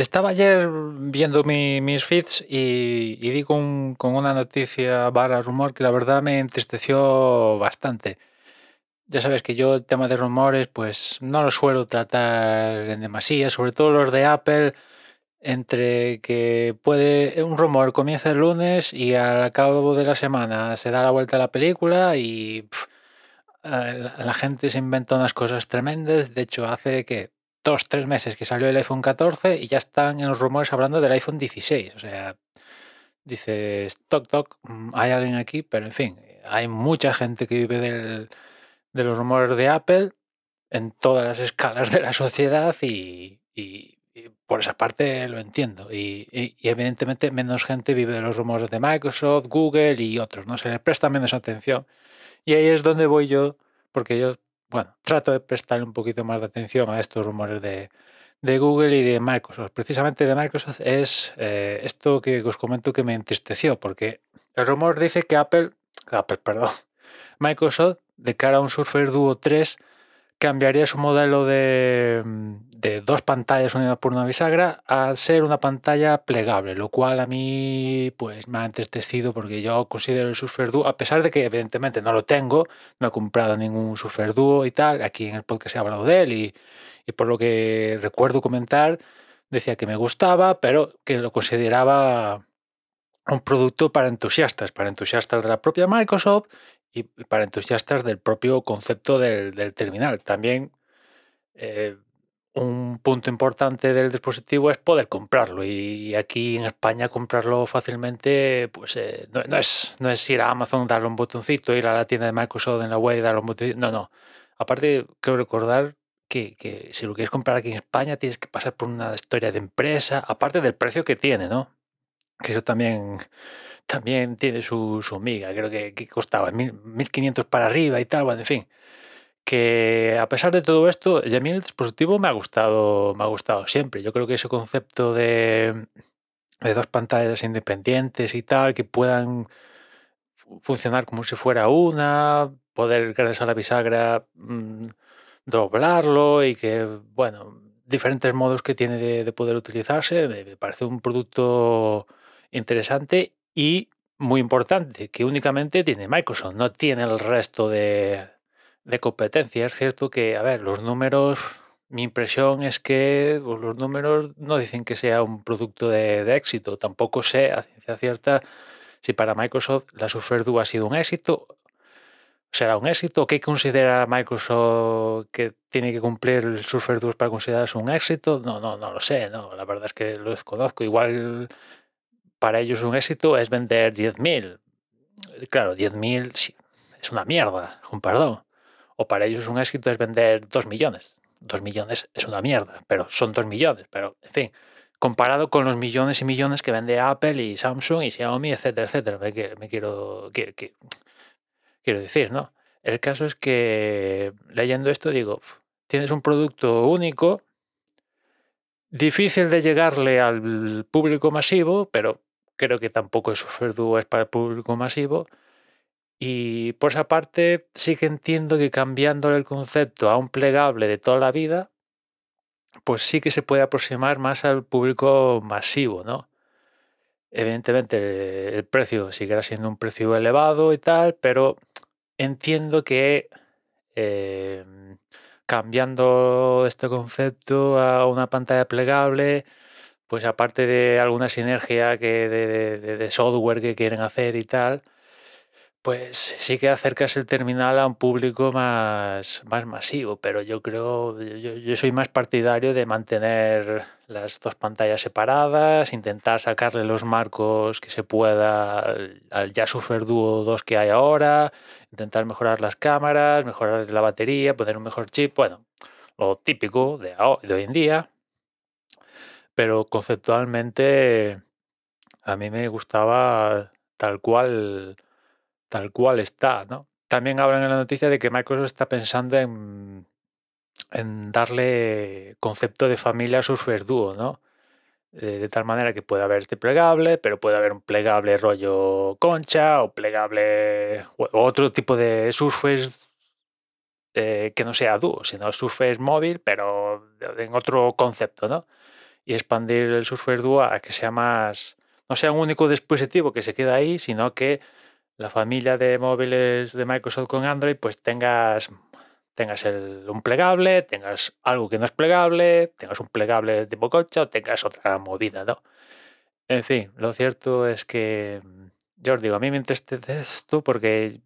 Estaba ayer viendo mi- mis feeds y, y di con, una noticia barra rumor que la verdad me entristeció bastante. Ya sabes que yo el tema de rumores pues no lo suelo tratar en demasía, sobre todo los de Apple, entre que puede un rumor comienza el lunes y al cabo de la semana se da la vuelta a la película y la gente se inventa unas cosas tremendas. De hecho, hace que dos, tres meses que salió el iPhone 14 y ya están en los rumores hablando del iPhone 16. O sea, dices, toc, toc, mm, hay alguien aquí, pero en fin, hay mucha gente que vive del- de los rumores de Apple en todas las escalas de la sociedad y, por esa parte lo entiendo. Y, y- evidentemente menos gente vive de los rumores de Microsoft, Google y otros, ¿no? Se le presta menos atención. Y ahí es donde voy yo, porque yo, bueno, trato de prestarle un poquito más de atención a estos rumores de, de Google y de Microsoft. Precisamente de Microsoft es eh, esto que os comento que me entristeció, porque el rumor dice que Apple, Apple, perdón, Microsoft, de cara a un Surface Duo 3, cambiaría su modelo de, de dos pantallas unidas por una bisagra a ser una pantalla plegable, lo cual a mí pues me ha entristecido porque yo considero el Surface Duo, a pesar de que evidentemente no lo tengo, no he comprado ningún Surface Duo y tal, aquí en el podcast he hablado de él y, y por lo que recuerdo comentar, decía que me gustaba, pero que lo consideraba un producto para entusiastas, para entusiastas de la propia Microsoft y y para entusiastas del propio concepto del, del terminal. También eh, un punto importante del dispositivo es poder comprarlo y aquí en España comprarlo fácilmente pues eh, no, es, no es ir a Amazon, darle un botoncito, ir a la tienda de Microsoft en la web y darle un botoncito. No, no. Aparte, quiero recordar que, que si lo quieres comprar aquí en España tienes que pasar por una historia de empresa, aparte del precio que tiene, ¿no? Que eso también, también tiene su, su miga. Creo que, que costaba mil- 1.500 para arriba y tal. Bueno, en fin. Que a pesar de todo esto, y a mí el dispositivo me ha gustado, me ha gustado siempre. Yo creo que ese concepto de, de dos pantallas independientes y tal, que puedan fu- funcionar como si fuera una, poder gracias a la bisagra mm, doblarlo y que, bueno, diferentes modos que tiene de, de poder utilizarse, me parece un producto interesante y muy importante, que únicamente tiene Microsoft, no tiene el resto de, de competencia. Es cierto que, a ver, los números, mi impresión es que pues, los números no dicen que sea un producto de, éxito, tampoco sé a ciencia cierta si para Microsoft la Surface Duo ha sido un éxito será un éxito? ¿Qué considera Microsoft que tiene que cumplir el Surface Duo para considerarse un éxito? No, no, no lo sé, no, la verdad es que lo desconozco. Igual para ellos un éxito es vender 10.000. Claro, 10.000 sí, es una mierda, con perdón. O para ellos un éxito es vender 2 millones. 2 millones es una mierda, pero son 2 millones. Pero, en fin, comparado con los millones y millones que vende Apple y Samsung y Xiaomi, etcétera, etcétera. Me, quiero- quiero, decir, ¿no? El caso es que leyendo esto digo, "Uf, tienes un producto único, difícil de llegarle al público masivo, pero creo que tampoco Duo es para el público masivo. Y por esa parte sí que entiendo que cambiándole el concepto a un plegable de toda la vida, pues sí que se puede aproximar más al público masivo, ¿no? Evidentemente el precio seguirá siendo un precio elevado y tal, pero entiendo que eh, cambiando este concepto a una pantalla plegable, pues aparte de alguna sinergia que de, software que quieren hacer y tal, pues sí que acercas el terminal a un público más, más masivo, pero yo creo, yo, soy más partidario de mantener las dos pantallas separadas, intentar sacarle los marcos que se pueda al, ya Surface Duo 2 que hay ahora, intentar mejorar las cámaras, mejorar la batería, poner un mejor chip, bueno, lo típico de, de hoy en día, pero conceptualmente a mí me gustaba tal cual tal cual está, ¿no? También hablan en la noticia de que Microsoft está pensando en, darle concepto de familia a Surface Duo, ¿no? Eh, de tal manera que puede haber este plegable, pero puede haber un plegable rollo concha o plegable otro tipo de Surface eh, que no sea Duo, sino Surface móvil, pero en otro concepto, ¿no? y expandir el Surface Duo a que sea más, no sea un único dispositivo que se queda ahí, sino que la familia de móviles de Microsoft con Android, pues tengas, tengas un plegable, tengas algo que no es plegable, tengas un plegable tipo coche o tengas otra movida, ¿no? En fin, lo cierto es que, yo os digo, a mí me entristece esto porque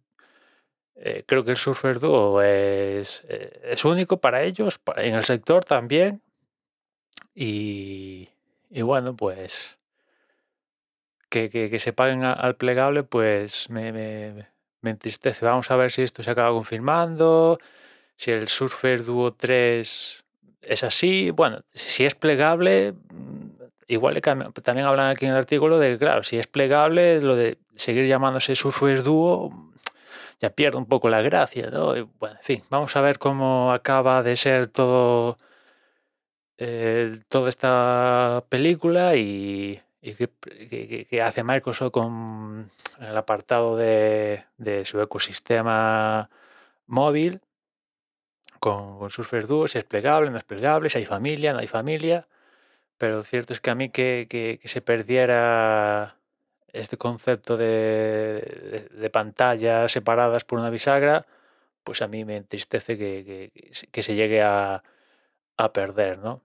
eh, creo que el Surfer Duo es, eh, es único para ellos, en el sector también. Y, y bueno, pues que, que, se paguen al plegable, pues me, me, me, entristece. Vamos a ver si esto se acaba confirmando, si el Surfer Duo 3 es así. Bueno, si es plegable, mm, igual también hablan aquí en el artículo de que, claro, si es plegable, lo de seguir llamándose Surfer Duo ya pierde un poco la gracia, ¿no? Bueno, en fin, vamos a ver cómo acaba de ser todo eh, toda esta película y, y qué, hace Microsoft con el apartado de, su ecosistema móvil con, con Surface si es plegable, no es plegable, si hay familia, no hay familia. Pero lo cierto es que a mí que, que, que se perdiera este concepto de, de, pantallas separadas por una bisagra, pues a mí me entristece que, que se llegue a, a, perder, ¿no?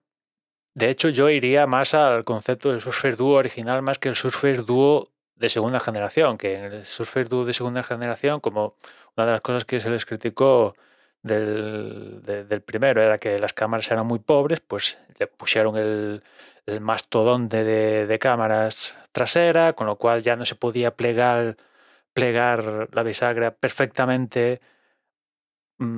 De hecho, yo iría más al concepto del Surface Duo original más que el Surface Duo de segunda generación, que en el Surface Duo de segunda generación, como una de las cosas que se les criticó del, de, del primero era que las cámaras eran muy pobres, pues le pusieron el, el mastodonte de, de, cámaras trasera, con lo cual ya no se podía plegar, plegar la bisagra perfectamente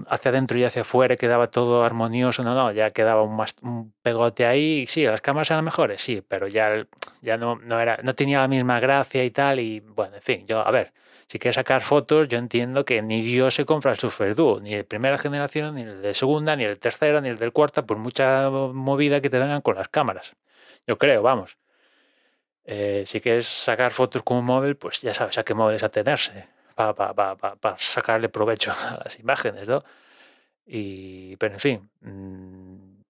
hacia adentro y hacia afuera, quedaba todo armonioso, no, no, ya quedaba un, un pegote ahí, sí, las cámaras eran mejores, sí, pero ya, ya no, no, era, no tenía la misma gracia y tal, y bueno, en fin, yo, a ver, si quieres sacar fotos, yo entiendo que ni Dios se compra el Surface Duo, ni de primera generación, ni el de segunda, ni el de tercera, ni el del cuarta, por mucha movida que te vengan con las cámaras. Yo creo, vamos. Eh, si quieres sacar fotos con un móvil, pues ya sabes a qué móviles atenerse para pa, pa, pa, sacarle provecho a las imágenes, ¿no? Y, pero en fin, mmm,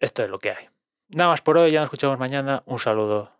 esto es lo que hay. Nada más por hoy, ya nos escuchamos mañana. Un saludo.